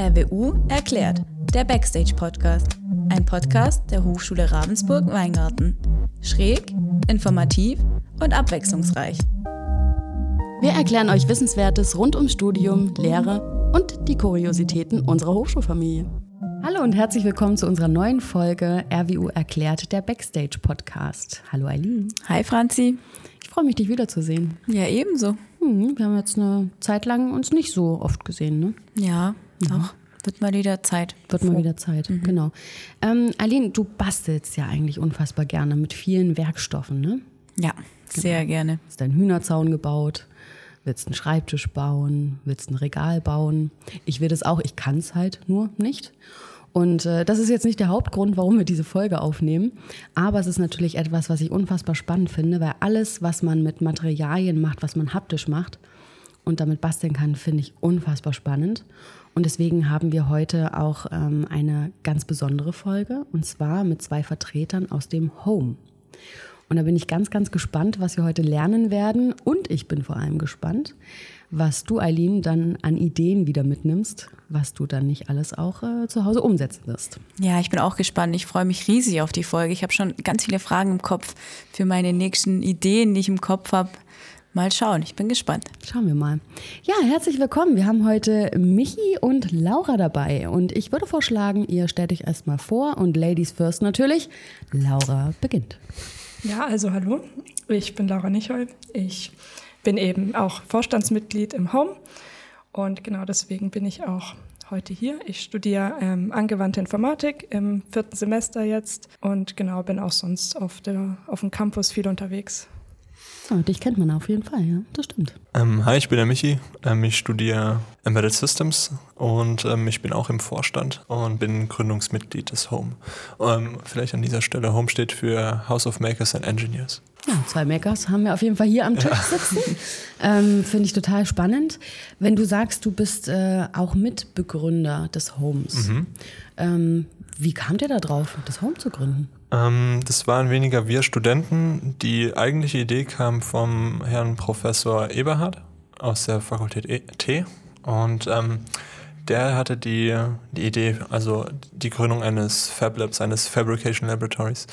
RWU erklärt, der Backstage-Podcast. Ein Podcast der Hochschule Ravensburg-Weingarten. Schräg, informativ und abwechslungsreich. Wir erklären euch Wissenswertes rund ums Studium, Lehre und die Kuriositäten unserer Hochschulfamilie. Hallo und herzlich willkommen zu unserer neuen Folge RWU erklärt, der Backstage-Podcast. Hallo Eileen. Hi Franzi. Ich freue mich, dich wiederzusehen. Ja, ebenso. Hm, wir haben jetzt eine Zeit lang uns nicht so oft gesehen, ne? Ja. Doch. Wird mal wieder Zeit. Wird mal wieder Zeit, mhm. genau. Ähm, Aline, du bastelst ja eigentlich unfassbar gerne mit vielen Werkstoffen, ne? Ja, sehr genau. gerne. Hast deinen Hühnerzaun gebaut, willst einen Schreibtisch bauen, willst ein Regal bauen. Ich will das auch, ich kann es halt nur nicht. Und äh, das ist jetzt nicht der Hauptgrund, warum wir diese Folge aufnehmen. Aber es ist natürlich etwas, was ich unfassbar spannend finde, weil alles, was man mit Materialien macht, was man haptisch macht und damit basteln kann, finde ich unfassbar spannend. Und deswegen haben wir heute auch ähm, eine ganz besondere Folge und zwar mit zwei Vertretern aus dem Home. Und da bin ich ganz, ganz gespannt, was wir heute lernen werden. Und ich bin vor allem gespannt, was du, Eileen, dann an Ideen wieder mitnimmst, was du dann nicht alles auch äh, zu Hause umsetzen wirst. Ja, ich bin auch gespannt. Ich freue mich riesig auf die Folge. Ich habe schon ganz viele Fragen im Kopf für meine nächsten Ideen, die ich im Kopf habe. Mal schauen, ich bin gespannt. Schauen wir mal. Ja, herzlich willkommen. Wir haben heute Michi und Laura dabei. Und ich würde vorschlagen, ihr stellt euch erstmal vor und Ladies first natürlich. Laura beginnt. Ja, also hallo. Ich bin Laura Nichol. Ich bin eben auch Vorstandsmitglied im Home. Und genau deswegen bin ich auch heute hier. Ich studiere ähm, angewandte Informatik im vierten Semester jetzt und genau bin auch sonst auf, der, auf dem Campus viel unterwegs. Oh, dich kennt man auf jeden Fall, ja, das stimmt. Ähm, hi, ich bin der Michi. Ähm, ich studiere Embedded Systems und ähm, ich bin auch im Vorstand und bin Gründungsmitglied des Home. Ähm, vielleicht an dieser Stelle, Home steht für House of Makers and Engineers. Ja, zwei Makers haben wir auf jeden Fall hier am Tisch sitzen. Ähm, Finde ich total spannend. Wenn du sagst, du bist äh, auch Mitbegründer des Homes, mhm. Ähm, wie kam der da drauf, das Home zu gründen? Ähm, das waren weniger wir Studenten. Die eigentliche Idee kam vom Herrn Professor Eberhard aus der Fakultät e T. Und ähm, der hatte die, die Idee, also die Gründung eines Fab Labs, eines Fabrication Laboratories.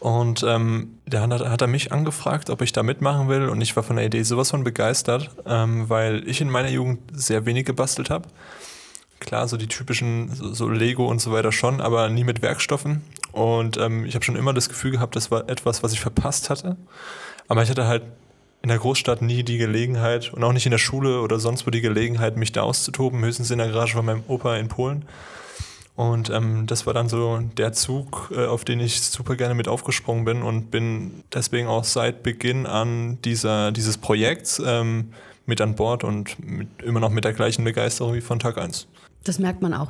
Und ähm, da hat, hat, er mich angefragt, ob ich da mitmachen will. Und ich war von der Idee sowas von begeistert, ähm, weil ich in meiner Jugend sehr wenig gebastelt habe. Klar, so die typischen, so, so, Lego und so weiter schon, aber nie mit Werkstoffen. Und ähm, ich habe schon immer das Gefühl gehabt, das war etwas, was ich verpasst hatte. Aber ich hatte halt in der Großstadt nie die Gelegenheit und auch nicht in der Schule oder sonst wo die Gelegenheit, mich da auszutoben, höchstens in der Garage von meinem Opa in Polen. Und ähm, das war dann so der Zug, äh, auf den ich super gerne mit aufgesprungen bin und bin deswegen auch seit Beginn an dieser, dieses Projekts ähm, mit an Bord und mit, immer noch mit der gleichen Begeisterung wie von Tag 1. Das merkt man auch.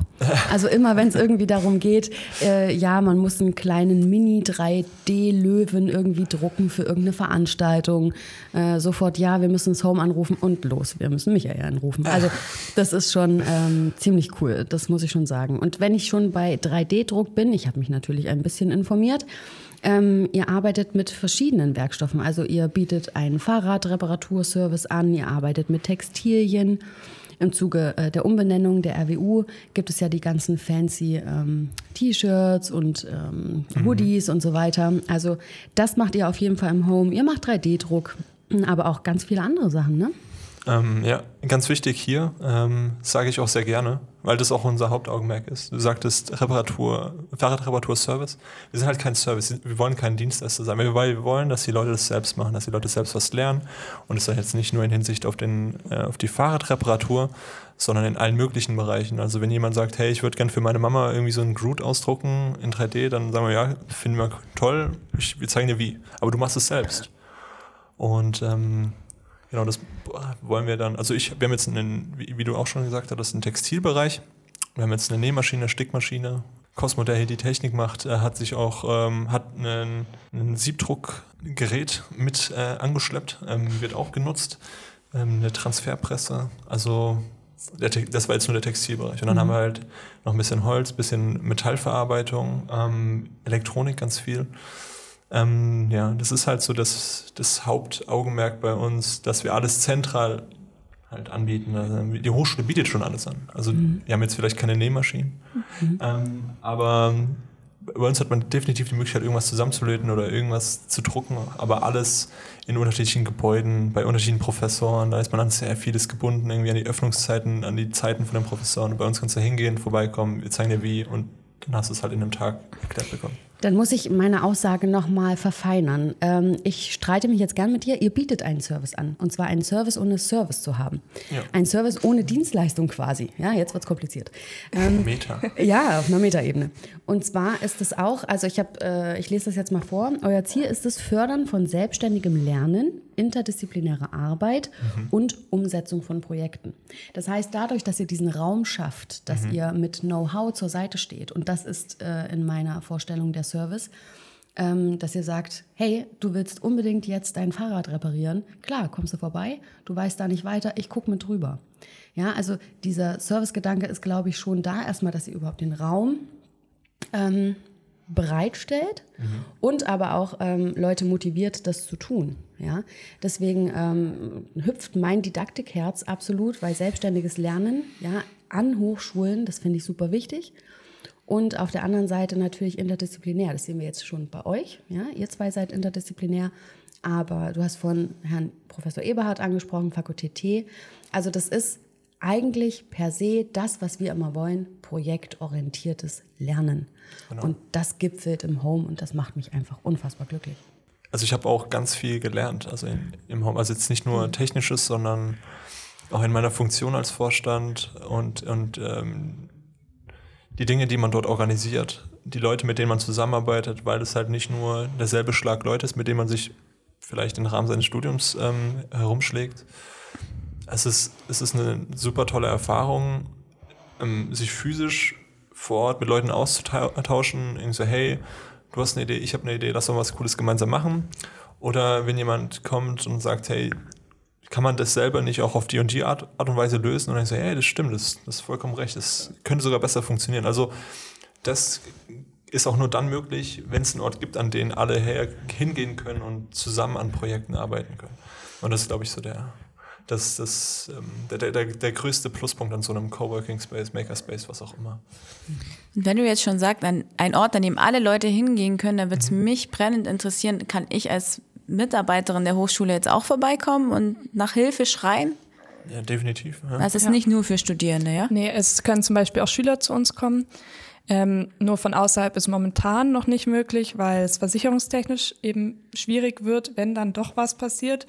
Also immer, wenn es irgendwie darum geht, äh, ja, man muss einen kleinen Mini-3D-Löwen irgendwie drucken für irgendeine Veranstaltung. Äh, sofort, ja, wir müssen das Home anrufen und los, wir müssen Michael anrufen. Also das ist schon ähm, ziemlich cool, das muss ich schon sagen. Und wenn ich schon bei 3D-Druck bin, ich habe mich natürlich ein bisschen informiert, ähm, ihr arbeitet mit verschiedenen Werkstoffen. Also ihr bietet einen Fahrradreparaturservice an, ihr arbeitet mit Textilien. Im Zuge äh, der Umbenennung der RWU gibt es ja die ganzen fancy ähm, T-Shirts und ähm, mhm. Hoodies mhm. und so weiter. Also das macht ihr auf jeden Fall im Home. Ihr macht 3D-Druck, aber auch ganz viele andere Sachen, ne? Ähm, ja, ganz wichtig hier, ähm, sage ich auch sehr gerne, weil das auch unser Hauptaugenmerk ist. Du sagtest Reparatur, Fahrradreparatur-Service. Wir sind halt kein Service, wir wollen kein Dienstleister sein, wir wollen, dass die Leute das selbst machen, dass die Leute selbst was lernen. Und das ist jetzt nicht nur in Hinsicht auf, den, äh, auf die Fahrradreparatur, sondern in allen möglichen Bereichen. Also wenn jemand sagt, hey, ich würde gerne für meine Mama irgendwie so einen Groot ausdrucken in 3D, dann sagen wir, ja, finden wir toll, ich, wir zeigen dir wie. Aber du machst es selbst. Und ähm, Genau, das wollen wir dann. Also ich, wir haben jetzt einen, wie, du auch schon gesagt hast, einen Textilbereich. Wir haben jetzt eine Nähmaschine, eine Stickmaschine. Cosmo, der hier die Technik macht, hat sich auch ähm, hat einen, ein Siebdruckgerät mit äh, angeschleppt, ähm, wird auch genutzt. Ähm, eine Transferpresse, also der, das war jetzt nur der Textilbereich. Und dann mhm. haben wir halt noch ein bisschen Holz, ein bisschen Metallverarbeitung, ähm, Elektronik ganz viel. Ähm, ja, das ist halt so das, das Hauptaugenmerk bei uns, dass wir alles zentral halt anbieten. Also die Hochschule bietet schon alles an. Also mhm. wir haben jetzt vielleicht keine Nähmaschinen, mhm. ähm, aber bei uns hat man definitiv die Möglichkeit, irgendwas zusammenzulöten oder irgendwas zu drucken, aber alles in unterschiedlichen Gebäuden, bei unterschiedlichen Professoren. Da ist man an sehr vieles gebunden, irgendwie an die Öffnungszeiten, an die Zeiten von den Professoren. bei uns kannst du hingehen, vorbeikommen, wir zeigen dir wie und dann hast du es halt in einem Tag erklärt bekommen. Dann muss ich meine Aussage nochmal verfeinern. Ähm, ich streite mich jetzt gern mit dir. Ihr bietet einen Service an. Und zwar einen Service, ohne Service zu haben. Ja. Ein Service ohne Dienstleistung quasi. Ja, jetzt wird es kompliziert. Ähm, Meta. Ja, auf einer Metaebene. Und zwar ist es auch, also ich habe, äh, ich lese das jetzt mal vor. Euer Ziel ist es Fördern von selbstständigem Lernen, interdisziplinäre Arbeit mhm. und Umsetzung von Projekten. Das heißt, dadurch, dass ihr diesen Raum schafft, dass mhm. ihr mit Know-how zur Seite steht, und das ist äh, in meiner Vorstellung der Service, ähm, dass ihr sagt, hey, du willst unbedingt jetzt dein Fahrrad reparieren. Klar, kommst du vorbei, du weißt da nicht weiter, ich gucke mit drüber. Ja, also dieser Servicegedanke ist, glaube ich, schon da erstmal, dass ihr überhaupt den Raum ähm, bereitstellt mhm. und aber auch ähm, Leute motiviert, das zu tun. Ja? Deswegen ähm, hüpft mein Didaktikherz absolut, weil selbstständiges Lernen ja, an Hochschulen, das finde ich super wichtig. Und auf der anderen Seite natürlich interdisziplinär. Das sehen wir jetzt schon bei euch. Ja? Ihr zwei seid interdisziplinär. Aber du hast von Herrn Professor Eberhard angesprochen, Fakultät T. Also das ist eigentlich per se das, was wir immer wollen, projektorientiertes Lernen. Genau. Und das gipfelt im Home und das macht mich einfach unfassbar glücklich. Also ich habe auch ganz viel gelernt, also in, im Home. Also jetzt nicht nur mhm. technisches, sondern auch in meiner Funktion als Vorstand und, und ähm, die Dinge, die man dort organisiert, die Leute, mit denen man zusammenarbeitet, weil es halt nicht nur derselbe Schlag Leute ist, mit dem man sich vielleicht im Rahmen seines Studiums ähm, herumschlägt. Es ist, es ist eine super tolle Erfahrung, ähm, sich physisch vor Ort mit Leuten auszutauschen, irgendwie so, hey, du hast eine Idee, ich habe eine Idee, lass uns was Cooles gemeinsam machen. Oder wenn jemand kommt und sagt, hey, kann man das selber nicht auch auf die und die Art, Art und Weise lösen? Und dann so, hey, das stimmt, das, das ist vollkommen recht, das könnte sogar besser funktionieren. Also das ist auch nur dann möglich, wenn es einen Ort gibt, an den alle her hingehen können und zusammen an Projekten arbeiten können. Und das ist, glaube ich, so der, das, das, ähm, der, der, der größte Pluspunkt an so einem Coworking Space, Makerspace, was auch immer. Und wenn du jetzt schon sagst, ein Ort, an dem alle Leute hingehen können, dann wird es mhm. mich brennend interessieren, kann ich als Mitarbeiterin der Hochschule jetzt auch vorbeikommen und nach Hilfe schreien? Ja, definitiv. Ja. Das ist ja. nicht nur für Studierende, ja? Nee, es können zum Beispiel auch Schüler zu uns kommen. Ähm, nur von außerhalb ist momentan noch nicht möglich, weil es versicherungstechnisch eben schwierig wird, wenn dann doch was passiert.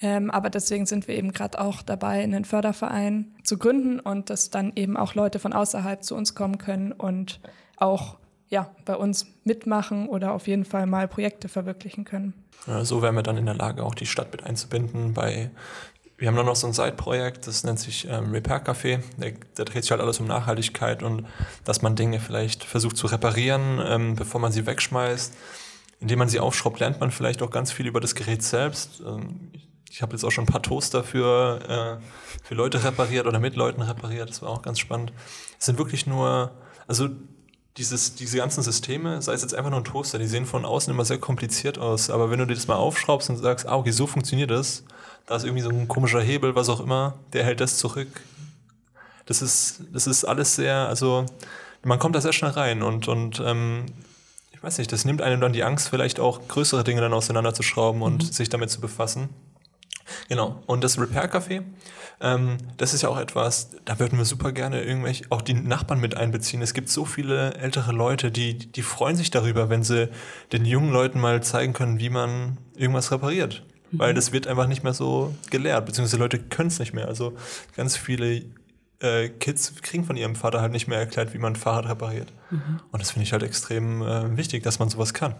Ähm, aber deswegen sind wir eben gerade auch dabei, einen Förderverein zu gründen und dass dann eben auch Leute von außerhalb zu uns kommen können und auch ja, bei uns mitmachen oder auf jeden Fall mal Projekte verwirklichen können. So wären wir dann in der Lage, auch die Stadt mit einzubinden. Bei, wir haben dann noch so ein Side-Projekt, das nennt sich ähm, Repair Café. Da, da, dreht sich halt alles um Nachhaltigkeit und dass man Dinge vielleicht versucht zu reparieren, ähm, bevor man sie wegschmeißt. Indem man sie aufschraubt, lernt man vielleicht auch ganz viel über das Gerät selbst. Ähm, ich habe jetzt auch schon ein paar Toaster für, äh, für Leute repariert oder mit Leuten repariert. Das war auch ganz spannend. Es sind wirklich nur, also dieses, diese ganzen Systeme, sei es jetzt einfach nur ein Toaster, die sehen von außen immer sehr kompliziert aus. Aber wenn du dir das mal aufschraubst und sagst, ah, okay, so funktioniert das, da ist irgendwie so ein komischer Hebel, was auch immer, der hält das zurück. Das ist, das ist alles sehr, also man kommt da sehr schnell rein und, und ähm, ich weiß nicht, das nimmt einem dann die Angst, vielleicht auch größere Dinge dann auseinanderzuschrauben und mhm. sich damit zu befassen. Genau. Und das Repair Café, ähm, das ist ja auch etwas, da würden wir super gerne irgendwelche, auch die Nachbarn mit einbeziehen. Es gibt so viele ältere Leute, die, die freuen sich darüber, wenn sie den jungen Leuten mal zeigen können, wie man irgendwas repariert. Mhm. Weil das wird einfach nicht mehr so gelehrt, beziehungsweise Leute können es nicht mehr. Also ganz viele äh, Kids kriegen von ihrem Vater halt nicht mehr erklärt, wie man ein Fahrrad repariert. Mhm. Und das finde ich halt extrem äh, wichtig, dass man sowas kann.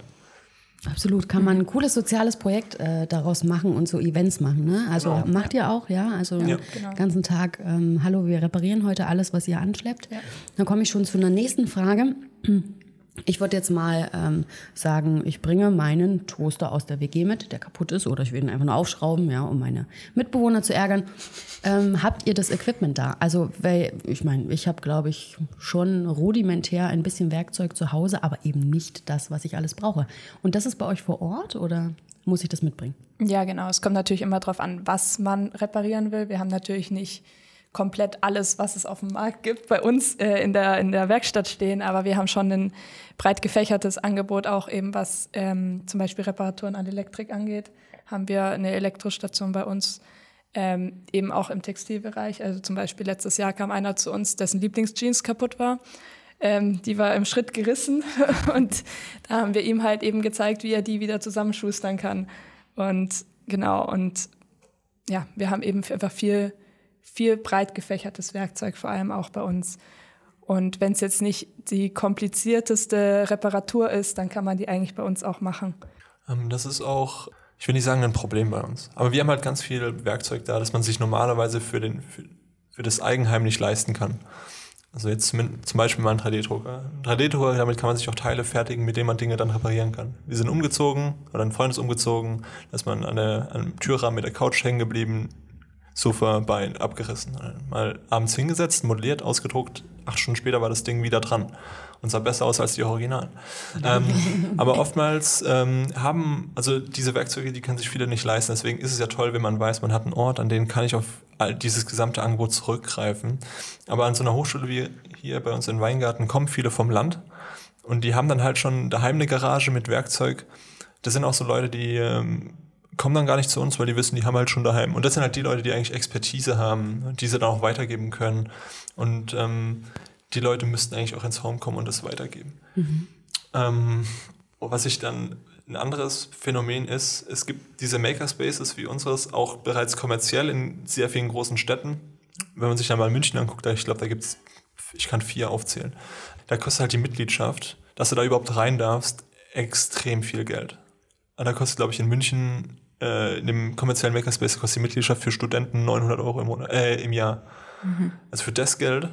Absolut, kann man ein cooles soziales Projekt äh, daraus machen und so Events machen. Ne? Also genau. macht ihr auch, ja? Also ja, genau. ganzen Tag, ähm, hallo, wir reparieren heute alles, was ihr anschleppt. Ja. Dann komme ich schon zu einer nächsten Frage. Ich würde jetzt mal ähm, sagen, ich bringe meinen Toaster aus der WG mit, der kaputt ist, oder ich will ihn einfach nur aufschrauben, ja, um meine Mitbewohner zu ärgern. Ähm, habt ihr das Equipment da? Also, weil, ich meine, ich habe, glaube ich, schon rudimentär ein bisschen Werkzeug zu Hause, aber eben nicht das, was ich alles brauche. Und das ist bei euch vor Ort, oder? muss ich das mitbringen. Ja, genau. Es kommt natürlich immer darauf an, was man reparieren will. Wir haben natürlich nicht komplett alles, was es auf dem Markt gibt, bei uns äh, in, der, in der Werkstatt stehen, aber wir haben schon ein breit gefächertes Angebot, auch eben was ähm, zum Beispiel Reparaturen an Elektrik angeht, haben wir eine Elektrostation bei uns, ähm, eben auch im Textilbereich. Also zum Beispiel letztes Jahr kam einer zu uns, dessen Lieblingsjeans kaputt war. Ähm, die war im Schritt gerissen und da haben wir ihm halt eben gezeigt, wie er die wieder zusammenschustern kann. Und genau, und ja, wir haben eben einfach viel viel breit gefächertes Werkzeug, vor allem auch bei uns. Und wenn es jetzt nicht die komplizierteste Reparatur ist, dann kann man die eigentlich bei uns auch machen. Ähm, das ist auch, ich will nicht sagen, ein Problem bei uns. Aber wir haben halt ganz viel Werkzeug da, das man sich normalerweise für, den, für, für das Eigenheim nicht leisten kann. Also jetzt zum Beispiel mal ein 3D-Drucker. Ein 3D-Drucker, damit kann man sich auch Teile fertigen, mit denen man Dinge dann reparieren kann. Wir sind umgezogen, oder ein Freund ist umgezogen, da ist man an, der, an einem Türrahmen mit der Couch hängen geblieben, Sofa-Bein abgerissen. Mal abends hingesetzt, modelliert, ausgedruckt. Acht Stunden später war das Ding wieder dran und sah besser aus als die Originalen. ähm, aber oftmals ähm, haben, also diese Werkzeuge, die können sich viele nicht leisten. Deswegen ist es ja toll, wenn man weiß, man hat einen Ort, an den kann ich auf all dieses gesamte Angebot zurückgreifen. Aber an so einer Hochschule wie hier bei uns in Weingarten kommen viele vom Land und die haben dann halt schon daheim eine Garage mit Werkzeug. Das sind auch so Leute, die ähm, kommen dann gar nicht zu uns, weil die wissen, die haben halt schon daheim. Und das sind halt die Leute, die eigentlich Expertise haben, die sie dann auch weitergeben können. Und ähm, die Leute müssten eigentlich auch ins Home kommen und das weitergeben. Mhm. Ähm, was ich dann ein anderes Phänomen ist, es gibt diese Makerspaces wie unseres auch bereits kommerziell in sehr vielen großen Städten. Wenn man sich dann mal München anguckt, ich glaube, da gibt es, ich kann vier aufzählen, da kostet halt die Mitgliedschaft, dass du da überhaupt rein darfst, extrem viel Geld. Da kostet, glaube ich, in München äh, in dem kommerziellen Makerspace kostet die Mitgliedschaft für Studenten 900 Euro im, Monat, äh, im Jahr. Mhm. Also für das Geld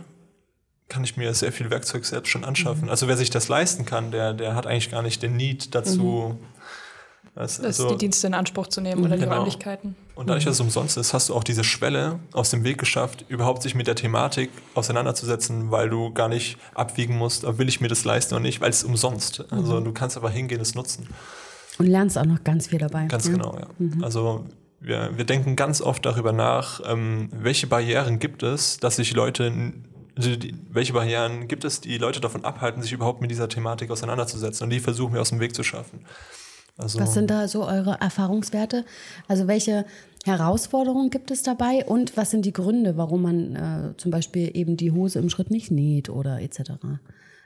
kann ich mir sehr viel Werkzeug selbst schon anschaffen. Mhm. Also wer sich das leisten kann, der, der hat eigentlich gar nicht den Need dazu. Mhm. Das, also, die Dienste in Anspruch zu nehmen oder die genau. Räumlichkeiten. Und dadurch, dass es umsonst ist, hast du auch diese Schwelle aus dem Weg geschafft, überhaupt sich mit der Thematik auseinanderzusetzen, weil du gar nicht abwiegen musst, will ich mir das leisten oder nicht, weil es umsonst. Also mhm. du kannst aber hingehen, es nutzen. Und lernst auch noch ganz viel dabei. Ganz ja? genau, ja. Mhm. Also wir, wir denken ganz oft darüber nach, ähm, welche Barrieren gibt es, dass sich Leute, also die, welche Barrieren gibt es, die Leute davon abhalten, sich überhaupt mit dieser Thematik auseinanderzusetzen. Und die versuchen wir aus dem Weg zu schaffen. Also, was sind da so eure Erfahrungswerte? Also welche Herausforderungen gibt es dabei und was sind die Gründe, warum man äh, zum Beispiel eben die Hose im Schritt nicht näht oder etc.?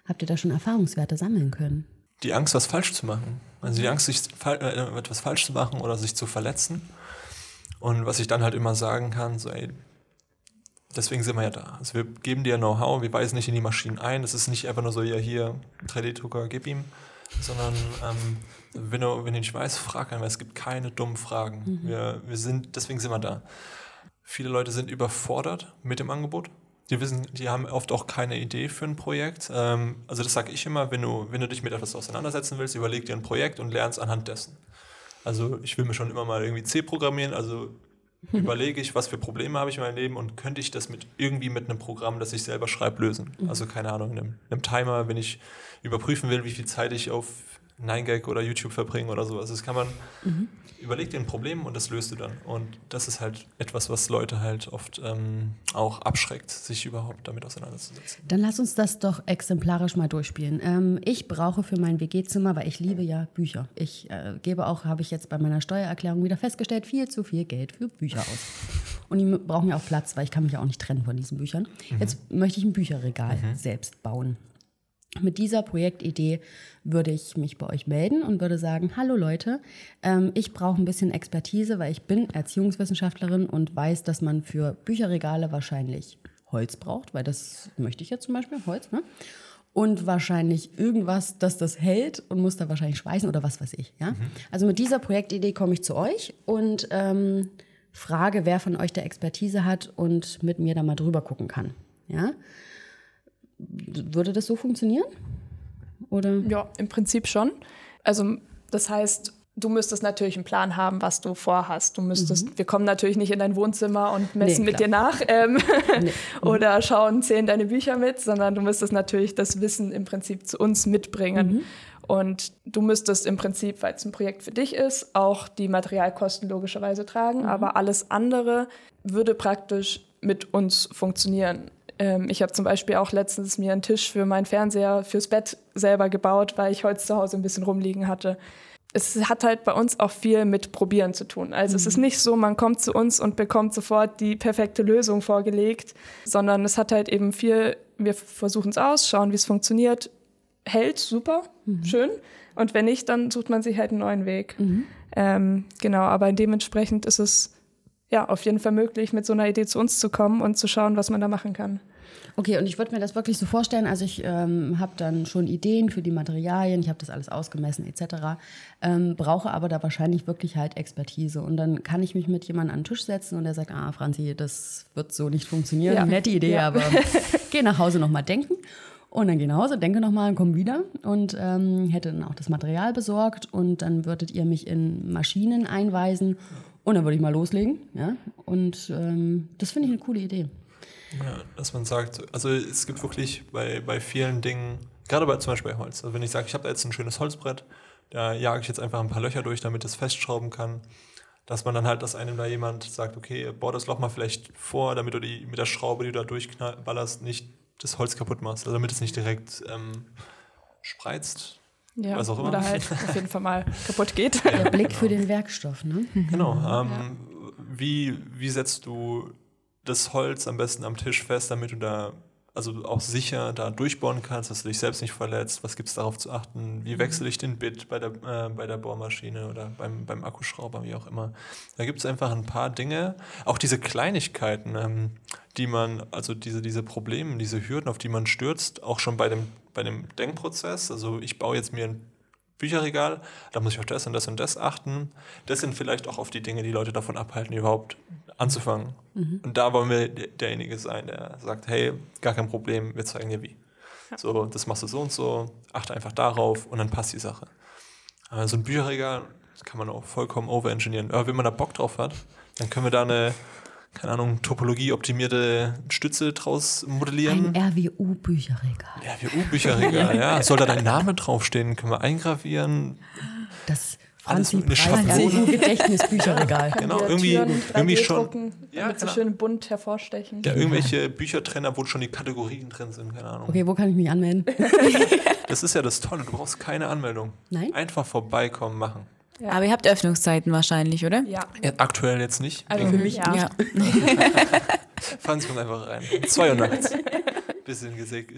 Habt ihr da schon Erfahrungswerte sammeln können? die Angst, was falsch zu machen. Also die Angst, sich, äh, etwas falsch zu machen oder sich zu verletzen. Und was ich dann halt immer sagen kann, so, ey, deswegen sind wir ja da. Also wir geben dir Know-how, wir weisen nicht in die Maschinen ein. Es ist nicht einfach nur so, ja, hier, 3D-Drucker, gib ihm. Sondern ähm, wenn, du, wenn du nicht weißt, frag einen, weil es gibt keine dummen Fragen. Mhm. Wir, wir sind, deswegen sind wir da. Viele Leute sind überfordert mit dem Angebot. Die wissen, die haben oft auch keine Idee für ein Projekt. Ähm, also das sage ich immer, wenn du, wenn du dich mit etwas auseinandersetzen willst, überleg dir ein Projekt und lernst anhand dessen. Also ich will mir schon immer mal irgendwie C programmieren, also überlege ich, was für Probleme habe ich in meinem Leben und könnte ich das mit irgendwie mit einem Programm, das ich selber schreibe, lösen. Mhm. Also keine Ahnung, einem, einem Timer, wenn ich überprüfen will, wie viel Zeit ich auf 9gag oder YouTube verbringen oder sowas. Das kann man, mhm. überleg dir ein Problem und das löst du dann. Und das ist halt etwas, was Leute halt oft ähm, auch abschreckt, sich überhaupt damit auseinanderzusetzen. Dann lass uns das doch exemplarisch mal durchspielen. Ähm, ich brauche für mein WG-Zimmer, weil ich liebe ja Bücher. Ich äh, gebe auch, habe ich jetzt bei meiner Steuererklärung wieder festgestellt, viel zu viel Geld für Bücher aus. Und die brauchen ja auch Platz, weil ich kann mich ja auch nicht trennen von diesen Büchern. Mhm. Jetzt möchte ich ein Bücherregal mhm. selbst bauen. Mit dieser Projektidee würde ich mich bei euch melden und würde sagen, hallo Leute, ähm, ich brauche ein bisschen Expertise, weil ich bin Erziehungswissenschaftlerin und weiß, dass man für Bücherregale wahrscheinlich Holz braucht, weil das möchte ich jetzt zum Beispiel, Holz, ne? Und wahrscheinlich irgendwas, das das hält und muss da wahrscheinlich schweißen oder was weiß ich. Ja? Mhm. Also mit dieser Projektidee komme ich zu euch und ähm, frage, wer von euch der Expertise hat und mit mir da mal drüber gucken kann. Ja? Würde das so funktionieren? Oder? Ja, im Prinzip schon. Also das heißt, du müsstest natürlich einen Plan haben, was du vorhast. Du müsstest, mhm. wir kommen natürlich nicht in dein Wohnzimmer und messen nee, mit dir nach ähm, nee. oder schauen, zählen deine Bücher mit, sondern du müsstest natürlich das Wissen im Prinzip zu uns mitbringen. Mhm. Und du müsstest im Prinzip, weil es ein Projekt für dich ist, auch die Materialkosten logischerweise tragen. Aber alles andere würde praktisch mit uns funktionieren. Ähm, ich habe zum Beispiel auch letztens mir einen Tisch für meinen Fernseher fürs Bett selber gebaut, weil ich heute zu Hause ein bisschen rumliegen hatte. Es hat halt bei uns auch viel mit Probieren zu tun. Also mhm. es ist nicht so, man kommt zu uns und bekommt sofort die perfekte Lösung vorgelegt, sondern es hat halt eben viel, wir versuchen es aus, schauen, wie es funktioniert, hält, super, mhm. schön. Und wenn nicht, dann sucht man sich halt einen neuen Weg. Mhm. Ähm, genau, aber dementsprechend ist es ja auf jeden Fall möglich, mit so einer Idee zu uns zu kommen und zu schauen, was man da machen kann. Okay, und ich würde mir das wirklich so vorstellen, also ich ähm, habe dann schon Ideen für die Materialien, ich habe das alles ausgemessen etc., ähm, brauche aber da wahrscheinlich wirklich halt Expertise und dann kann ich mich mit jemandem an den Tisch setzen und der sagt, ah Franzi, das wird so nicht funktionieren, ja. nette Idee, ja. aber geh nach Hause nochmal denken und dann geh nach Hause, denke nochmal, komm wieder und ähm, hätte dann auch das Material besorgt und dann würdet ihr mich in Maschinen einweisen und dann würde ich mal loslegen. Ja? Und ähm, das finde ich eine coole Idee. Ja, dass man sagt, also es gibt wirklich bei, bei vielen Dingen, gerade bei zum Beispiel bei Holz, also wenn ich sage, ich habe da jetzt ein schönes Holzbrett, da jage ich jetzt einfach ein paar Löcher durch, damit es festschrauben kann, dass man dann halt, dass einem da jemand sagt, okay, bau das Loch mal vielleicht vor, damit du die mit der Schraube, die du da durchballerst, nicht das Holz kaputt machst, also damit es nicht direkt ähm, spreizt. Ja, was auch immer. Oder halt auf jeden Fall mal kaputt geht. Der Blick für den Werkstoff, ne? Genau. Ähm, ja. wie, wie setzt du das Holz am besten am Tisch fest, damit du da also auch sicher da durchbohren kannst, dass du dich selbst nicht verletzt. Was gibt es darauf zu achten? Wie wechsle ich den Bit bei der, äh, bei der Bohrmaschine oder beim, beim Akkuschrauber, wie auch immer. Da gibt es einfach ein paar Dinge, auch diese Kleinigkeiten, ähm, die man, also diese, diese Probleme, diese Hürden, auf die man stürzt, auch schon bei dem, bei dem Denkprozess. Also ich baue jetzt mir ein Bücherregal, da muss ich auf das und das und das achten. Das sind vielleicht auch oft die Dinge, die Leute davon abhalten, überhaupt anzufangen. Mhm. Und da wollen wir derjenige sein, der sagt, hey, gar kein Problem, wir zeigen dir wie. Ja. So, das machst du so und so, achte einfach darauf und dann passt die Sache. Aber so ein Bücherregal das kann man auch vollkommen overengineeren. Aber wenn man da Bock drauf hat, dann können wir da eine, keine Ahnung, Topologie-optimierte Stütze draus modellieren. Ein RWU-Bücherregal. RWU-Bücherregal, ja. Soll da dein Name draufstehen? Können wir eingravieren? Das Franzi eine Schablone. Gedächtnisbücherregal. genau, irgendwie, irgendwie schon. Ja, damit so genau. schön bunt hervorstechen. Ja, irgendwelche Büchertrenner, wo schon die Kategorien drin sind, keine Ahnung. Okay, wo kann ich mich anmelden? das ist ja das Tolle, du brauchst keine Anmeldung. Nein? Einfach vorbeikommen, machen. Ja. Aber ihr habt Öffnungszeiten wahrscheinlich, oder? Ja. ja aktuell jetzt nicht. Also für mich ja. ja. Franz kommt einfach rein. Zwei Uhr nachts. Bisschen gesägt.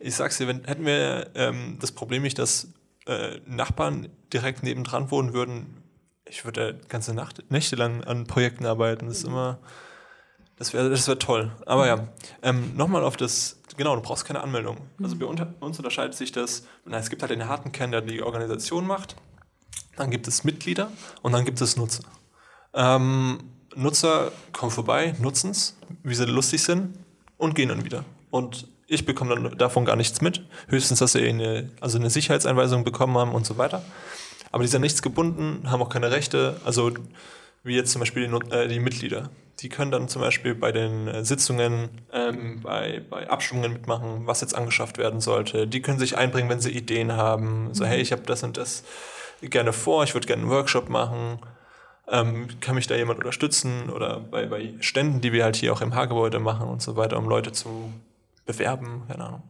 Ich sag's dir, wenn, hätten wir ähm, das Problem nicht, dass äh, Nachbarn direkt nebendran wohnen würden, ich würde ganze Nacht, Nächte lang an Projekten arbeiten. Das ist immer, das wäre das wär toll. Aber ja, ähm, nochmal auf das, genau, du brauchst keine Anmeldung. Also bei uns unterscheidet sich das, na, es gibt halt den harten Kern, der die Organisation macht, dann gibt es Mitglieder und dann gibt es Nutzer. Ähm, Nutzer kommen vorbei, nutzen es, wie sie lustig sind und gehen dann wieder. Und ich bekomme dann davon gar nichts mit. Höchstens, dass sie eine, also eine Sicherheitseinweisung bekommen haben und so weiter. Aber die sind nichts gebunden, haben auch keine Rechte. Also wie jetzt zum Beispiel die, äh, die Mitglieder. Die können dann zum Beispiel bei den äh, Sitzungen, ähm, bei, bei Abstimmungen mitmachen, was jetzt angeschafft werden sollte. Die können sich einbringen, wenn sie Ideen haben. So, hey, ich habe das und das gerne vor, ich würde gerne einen Workshop machen. Ähm, kann mich da jemand unterstützen? Oder bei, bei Ständen, die wir halt hier auch im H-Gebäude machen und so weiter, um Leute zu bewerben, keine Ahnung.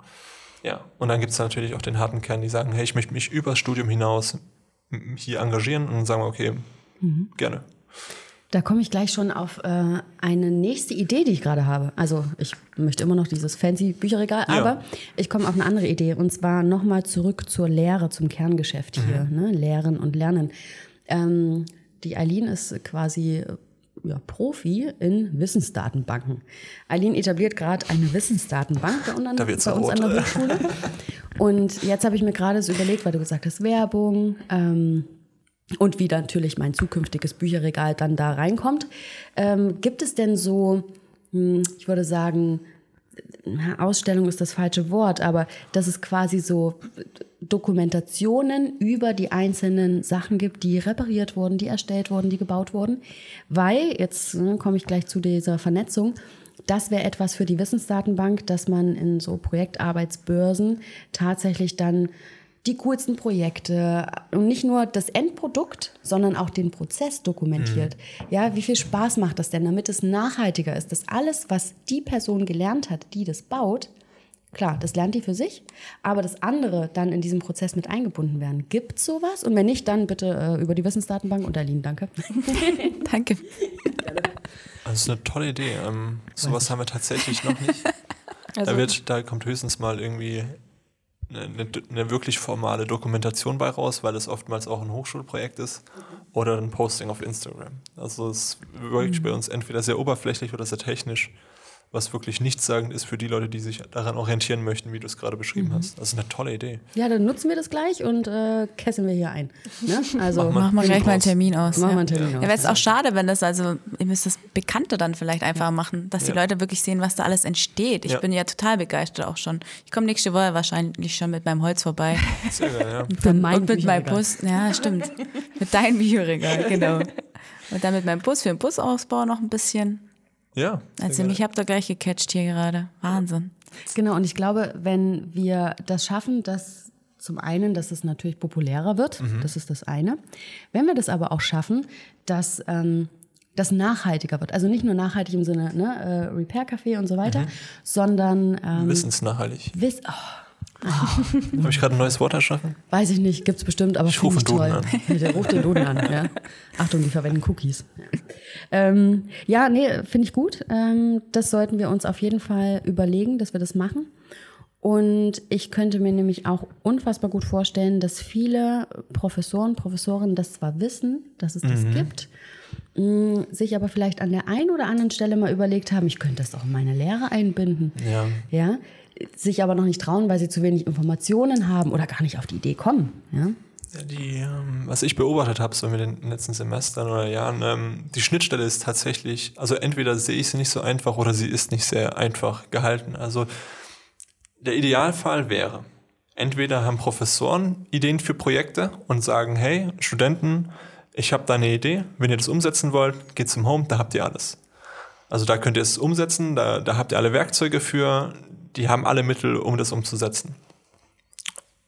Ja, und dann gibt es natürlich auch den harten Kern, die sagen, hey, ich möchte mich übers Studium hinaus hier engagieren und dann sagen wir, okay, mhm. gerne. Da komme ich gleich schon auf äh, eine nächste Idee, die ich gerade habe. Also ich möchte immer noch dieses fancy Bücherregal, ja. aber ich komme auf eine andere Idee und zwar nochmal zurück zur Lehre, zum Kerngeschäft hier, mhm. ne? Lehren und Lernen. Ähm, die Eileen ist quasi ja, Profi in Wissensdatenbanken. Eileen etabliert gerade eine Wissensdatenbank bei, unseren, bei uns an der Hochschule. Und jetzt habe ich mir gerade so überlegt, weil du gesagt hast, Werbung ähm, und wie natürlich mein zukünftiges Bücherregal dann da reinkommt. Ähm, gibt es denn so, hm, ich würde sagen, Ausstellung ist das falsche Wort, aber dass es quasi so Dokumentationen über die einzelnen Sachen gibt, die repariert wurden, die erstellt wurden, die gebaut wurden. Weil, jetzt ne, komme ich gleich zu dieser Vernetzung, das wäre etwas für die Wissensdatenbank, dass man in so Projektarbeitsbörsen tatsächlich dann die coolsten Projekte und nicht nur das Endprodukt, sondern auch den Prozess dokumentiert. Ja, wie viel Spaß macht das denn, damit es nachhaltiger ist, dass alles, was die Person gelernt hat, die das baut, klar, das lernt die für sich, aber das andere dann in diesem Prozess mit eingebunden werden. Gibt es sowas? Und wenn nicht, dann bitte äh, über die Wissensdatenbank und Aline, danke. Danke. Das ist eine tolle Idee. Ähm, sowas haben wir tatsächlich noch nicht. Also, da, wird, da kommt höchstens mal irgendwie eine, eine, wirklich formale Dokumentation bei raus, weil es oftmals auch ein Hochschulprojekt ist oder ein Posting auf Instagram. Also es wirkt bei uns entweder sehr oberflächlich oder sehr technisch, was wirklich nichtssagend ist für die Leute, die sich daran orientieren möchten, wie du es gerade beschrieben hast. Das ist eine tolle Idee. Ja, dann nutzen wir das gleich und äh, kesseln wir hier ein. Ne? Also Mach Machen wir gleich mal einen. Termin aus. Machen wir ja. einen Termin Ja, aus. wäre es auch schade, wenn das, also, ihr müsst das Bekannte dann vielleicht einfach machen, dass die Ja. Leute wirklich sehen, was da alles entsteht. Ich Ja. bin ja total begeistert auch schon. Ich komme nächste Woche wahrscheinlich schon mit meinem Holz vorbei. Sehr geil, ja. Für meinen und mit meinem. Bus, ja, stimmt. mit deinem Bücherregal, genau. Und dann mit meinem Bus für den Busausbau noch ein bisschen. Ja. Also mich habt ihr gleich gecatcht hier gerade. Wahnsinn. Genau, und ich glaube, wenn wir das schaffen, dass zum einen, dass es natürlich populärer wird, das ist das eine. Wenn wir das aber auch schaffen, dass ähm, das nachhaltiger wird, also nicht nur nachhaltig im Sinne ne, äh, Repair-Café und so weiter, sondern ähm, Wissensnachhaltig. Wiss oh, Habe ich gerade ein neues Wort erschaffen? weiß ich nicht, gibt's bestimmt, aber Ich rufe ich toll. Duden Der ruft den Duden an. Ja. Achtung, die verwenden Cookies. Ja, ähm, ja nee, finde ich gut. Ähm, das sollten wir uns auf jeden Fall überlegen, dass wir das machen. Und ich könnte mir nämlich auch unfassbar gut vorstellen, dass viele Professoren, Professorinnen das zwar wissen, dass es das gibt, mh, sich aber vielleicht an der einen oder anderen Stelle mal überlegt haben, ich könnte das auch in meine Lehre einbinden. Ja. Ja, sich aber noch nicht trauen, weil sie zu wenig Informationen haben oder gar nicht auf die Idee kommen. Ja? Die, ähm, was ich beobachtet habe, so mit den letzten Semestern oder Jahren, ähm, die Schnittstelle ist tatsächlich, also entweder sehe ich sie nicht so einfach oder sie ist nicht sehr einfach gehalten. Also der Idealfall wäre, entweder haben Professoren Ideen für Projekte und sagen, hey, Studenten, ich habe da eine Idee, wenn ihr das umsetzen wollt, geht zum Home, da habt ihr alles. Also da könnt ihr es umsetzen, da, da habt ihr alle Werkzeuge für, die haben alle Mittel, um das umzusetzen.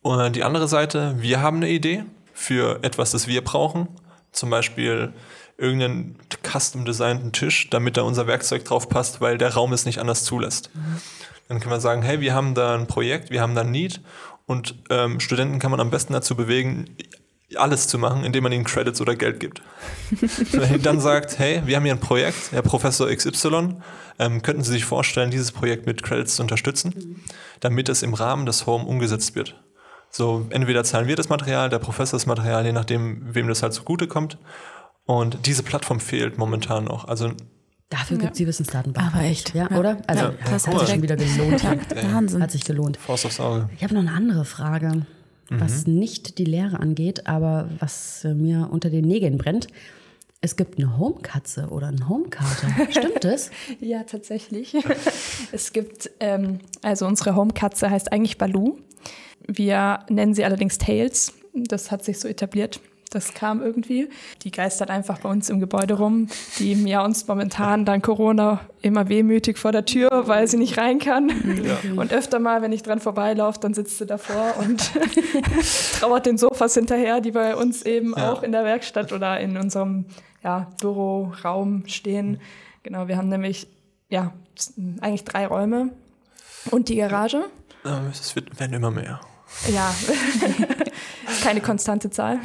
Und die andere Seite, wir haben eine Idee für etwas, das wir brauchen. Zum Beispiel irgendeinen custom-designten Tisch, damit da unser Werkzeug drauf passt, weil der Raum es nicht anders zulässt. Dann können wir sagen, hey, wir haben da ein Projekt, wir haben da ein Need und ähm, Studenten kann man am besten dazu bewegen, alles zu machen, indem man ihnen Credits oder Geld gibt. Wenn dann sagt, hey, wir haben hier ein Projekt, Herr Professor XY, ähm, könnten Sie sich vorstellen, dieses Projekt mit Credits zu unterstützen, damit es im Rahmen des Home umgesetzt wird. So, entweder zahlen wir das Material, der Professor das Material, je nachdem, wem das halt zugute-kommt. Und diese Plattform fehlt momentan noch. Also, Dafür gibt's die Wissensdatenbank. Aber echt. Ja, Ja. oder? Also, Ja, das guck hat sich schon wieder gelohnt. Ja, Wahnsinn. Hat sich gelohnt. Faust aufs Auge. Ich habe noch eine andere Frage, was nicht die Lehre angeht, aber was äh, mir unter den Nägeln brennt. Es gibt eine Homekatze oder einen Homekater. Stimmt das? Ja, tatsächlich. es gibt, ähm, also unsere Homekatze heißt eigentlich Baloo. Wir nennen sie allerdings Tails. Das hat sich so etabliert. Das kam irgendwie. Die geistert einfach bei uns im Gebäude rum. Die ja uns momentan dank Corona immer wehmütig vor der Tür, weil sie nicht rein kann. Und öfter mal, wenn ich dran vorbeilaufe, dann sitzt sie davor und trauert den Sofas hinterher, die bei uns eben Ja. auch in der Werkstatt oder in unserem ja, Büroraum stehen. Genau, wir haben nämlich ja eigentlich drei Räume und die Garage. Ähm, Es wird, werden immer mehr. Ja, keine konstante Zahl.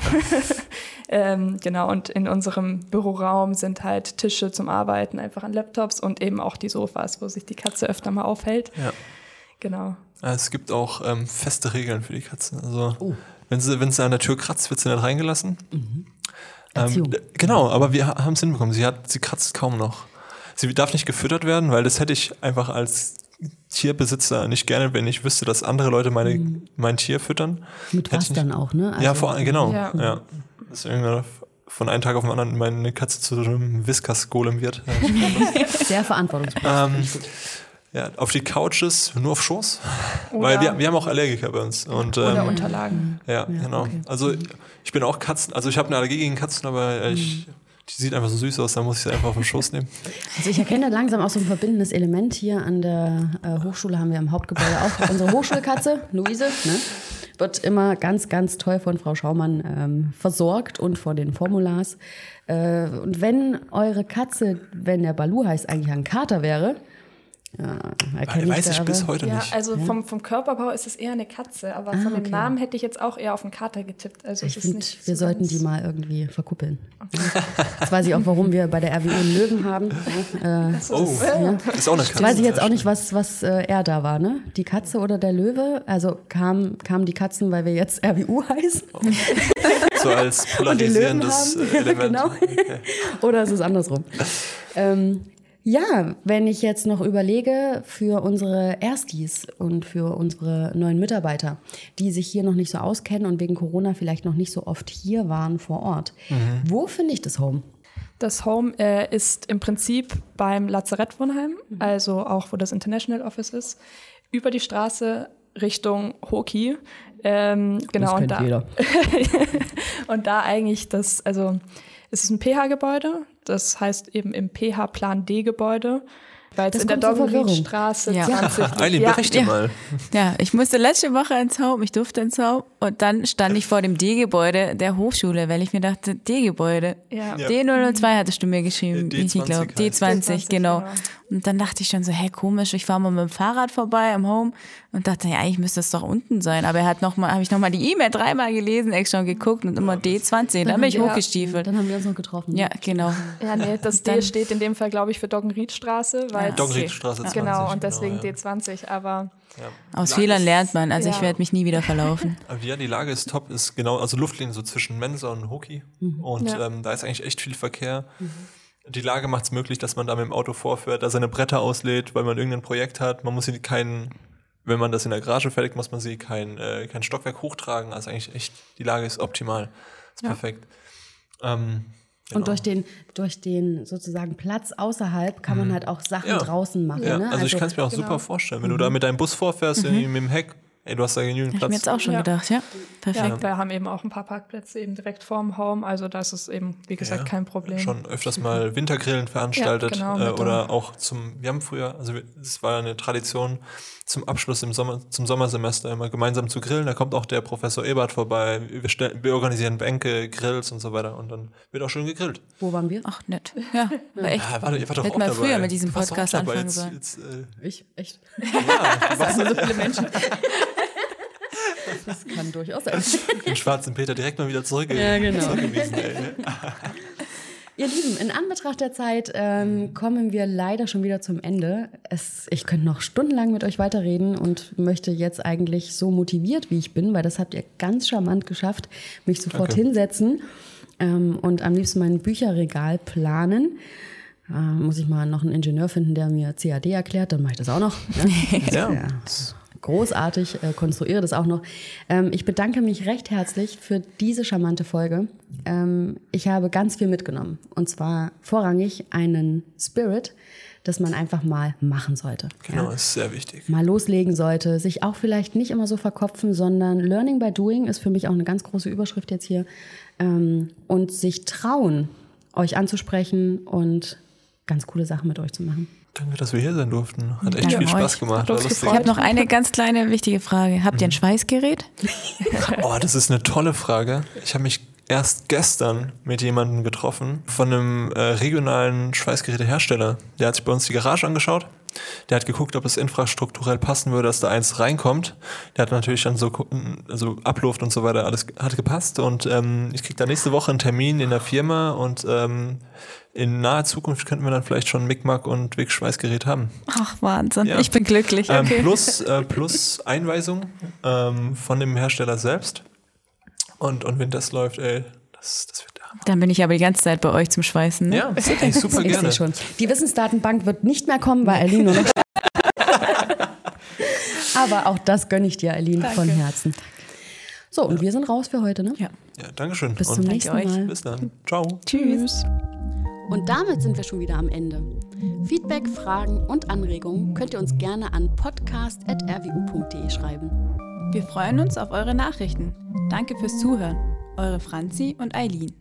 ähm, genau, und in unserem Büroraum sind halt Tische zum Arbeiten einfach an Laptops und eben auch die Sofas, wo sich die Katze öfter mal aufhält. Ja. Genau. Es gibt auch ähm, feste Regeln für die Katzen. Also, Oh. wenn, sie, wenn sie an der Tür kratzt, wird sie nicht reingelassen. Erziehung. Ähm, genau, aber wir haben es hinbekommen. Sie, hat, sie kratzt kaum noch. Sie darf nicht gefüttert werden, weil das hätte ich einfach als Tierbesitzer nicht gerne, wenn ich wüsste, dass andere Leute meine, mein Tier füttern. Mit was dann auch, ne? ja, Also- vor allem, genau. Ja. Ja. Deswegen von einem Tag auf den anderen meine Katze zu einem Whiskas-Golem wird. Ja, Sehr verantwortungsbewusst. ähm, ja, auf die Couches, nur auf Schoß. Weil wir, wir haben auch Allergiker bei uns. Und, Oder ähm, Unterlagen. Ja, genau. Also ich bin auch Katzen, also ich habe eine Allergie gegen Katzen, aber ich, die sieht einfach so süß aus, da muss ich sie einfach auf den Schoß nehmen. Also ich erkenne langsam auch so ein verbindendes Element hier an der äh, Hochschule haben wir im Hauptgebäude auch unsere Hochschulkatze, Luise, ne? wird immer ganz, ganz toll von Frau Schaumann ähm, versorgt und von den Formulars. Äh, und wenn eure Katze, wenn der Balu heißt, eigentlich ein Kater wäre, ja, erkenne Weiß ich bis heute Ja, nicht. also vom, vom Körperbau ist es eher eine Katze, aber von dem okay. Namen hätte ich jetzt auch eher auf einen Kater getippt. Also Ich es ist finde, nicht wir so sollten die mal irgendwie verkuppeln. Jetzt weiß ich auch, warum wir bei der RWO einen Löwen haben. Äh, Oh, ist auch eine Katze. weiß ich jetzt auch nicht, was, was äh, er da war, ne? Die Katze oder der Löwe? Also kamen kamen die Katzen, weil wir jetzt RWU heißen? So als polarisierendes äh, Element. Genau. Okay. Oder ist es andersrum? ähm, ja, wenn ich jetzt noch überlege für unsere Erstis und für unsere neuen Mitarbeiter, die sich hier noch nicht so auskennen und wegen Corona vielleicht noch nicht so oft hier waren vor Ort, wo finde ich das Home? Das Home äh, ist im Prinzip beim Lazarettwohnheim, Mhm. also auch wo das International Office ist, über die Straße Richtung Hoki. Ähm, genau, und da, und da eigentlich das, also es ist ein PH-Gebäude, das heißt eben im PH-Plan D-Gebäude, weil es in der. Doggenriedstraße Ja. 20 Eileen, ja, berichte ja. mal. Ja, ich musste letzte Woche ins Home, ich durfte ins Home und dann stand ich vor dem D-Gebäude der Hochschule, weil ich mir dachte, D-Gebäude. Ja. Ja. D002 hattest du mir geschrieben, D- ich D20 glaube. heißt D20, D20, genau. genau. Und dann dachte ich schon so, hey, komisch, ich fahre mal mit dem Fahrrad vorbei am Home und dachte, ja, eigentlich müsste es doch unten sein. Aber er hat noch mal, habe ich nochmal die E-Mail dreimal gelesen, extra geguckt und immer D20. Dann bin ich Ja. hochgestiefelt. Dann haben wir uns noch getroffen. Ja, genau. Ja, nee, das D Dann- steht in dem Fall, glaube ich, für Doggenriedstraße, weil Ja. Doggenriedstraße 20. Genau, und deswegen ja. D20, aber Ja. Aus Lage Fehlern lernt man, also ich werde mich nie wieder verlaufen. Ja, die Lage ist top, ist genau, also Luftlinie so zwischen Mensa und Hoki. Und Ja. ähm, da ist eigentlich echt viel Verkehr. Die Lage macht es möglich, dass man da mit dem Auto vorfährt, da seine Bretter auslädt, weil man irgendein Projekt hat. Man muss sie keinen, wenn man das in der Garage fertigt, muss man sie kein, äh, kein Stockwerk hochtragen. Also eigentlich echt, die Lage ist optimal. Ist perfekt. Ähm, genau. Und durch den, durch den sozusagen Platz außerhalb kann man halt auch Sachen Ja. draußen machen. ja, ne? also, ich kann es mir auch genau. super vorstellen. Wenn du da mit deinem Bus vorfährst, irgendwie mit dem Heck, ey, du hast da genügend Hab ich mir Platz. jetzt auch schon Ja. gedacht, ja. ja, Perfekt. wir haben eben auch ein paar Parkplätze eben direkt vorm Home, also das ist eben, wie gesagt, Ja, kein Problem. Schon öfters mal Wintergrillen veranstaltet Ja, genau, äh, oder der- auch zum, wir haben früher, also es war eine Tradition, zum Abschluss im Sommer, zum Sommersemester immer gemeinsam zu grillen. Da kommt auch der Professor Ebert vorbei. Wir, stellen, wir organisieren Bänke, Grills und so weiter und dann wird auch schön gegrillt. Wo waren wir? Ach, nett. Ja, war echt. Ja, warte, ihr wart doch Hätten auch wir dabei. früher mit diesem Podcast anfangen sollen. äh, Ich? Echt? ja, du warst so viele Menschen. Das kann durchaus sein. den schwarzen Peter direkt mal wieder zurück, Ja, genau. zurückgewiesen. Ey. Ihr Lieben, in Anbetracht der Zeit ähm, kommen wir leider schon wieder zum Ende. Es, ich könnte noch stundenlang mit euch weiterreden und möchte jetzt eigentlich so motiviert, wie ich bin, weil das habt ihr ganz charmant geschafft, mich sofort Danke. hinsetzen ähm, und am liebsten mein Bücherregal planen. Äh, muss ich mal noch einen Ingenieur finden, der mir CAD erklärt, dann mache ich das auch noch. Ne? Das Ja. Großartig, äh, konstruiere das auch noch. Ähm, ich bedanke mich recht herzlich für diese charmante Folge. Ähm, ich habe ganz viel mitgenommen. Und zwar vorrangig einen Spirit, dass man einfach mal machen sollte. Genau, Ja? ist sehr wichtig. Mal loslegen sollte, sich auch vielleicht nicht immer so verkopfen, sondern Learning by Doing ist für mich auch eine ganz große Überschrift jetzt hier. Ähm, und sich trauen, euch anzusprechen und ganz coole Sachen mit euch zu machen. Danke, dass wir hier sein durften. Hat echt Danke viel euch. Spaß gemacht. Uns lustig. Ich habe noch eine ganz kleine wichtige Frage. Habt ihr ein Schweißgerät? Oh, das ist eine tolle Frage. Ich habe mich erst gestern mit jemandem getroffen von einem äh, regionalen Schweißgerätehersteller. Der hat sich bei uns die Garage angeschaut. Der hat geguckt, ob es infrastrukturell passen würde, dass da eins reinkommt. Der hat natürlich dann so, also Abluft und so weiter, alles hat gepasst. Und ähm, ich krieg da nächste Woche einen Termin in der Firma und ähm, in naher Zukunft könnten wir dann vielleicht schon Micmac und Wick Schweißgerät haben. Ach, Wahnsinn. Ja. Ich bin glücklich. Ähm, Okay. plus, äh, plus Einweisung ähm, von dem Hersteller selbst. Und, und wenn das läuft, ey, das, das wird. Dann bin ich aber die ganze Zeit bei euch zum Schweißen. Ne? Ja, ey, super Ich gerne. sehe schon. Die Wissensdatenbank wird nicht mehr kommen, weil Aline nur noch. Aber auch das gönne ich dir, Aline, von Herzen. So, und wir sind raus für heute, ne? Ja. Ja, Dankeschön. Bis und zum danke nächsten euch. Mal. bis dann. Ciao. Tschüss. Und damit sind wir schon wieder am Ende. Feedback, Fragen und Anregungen könnt ihr uns gerne an podcast.rwu.de schreiben. Wir freuen uns auf eure Nachrichten. Danke fürs Zuhören. Eure Franzi und Eileen.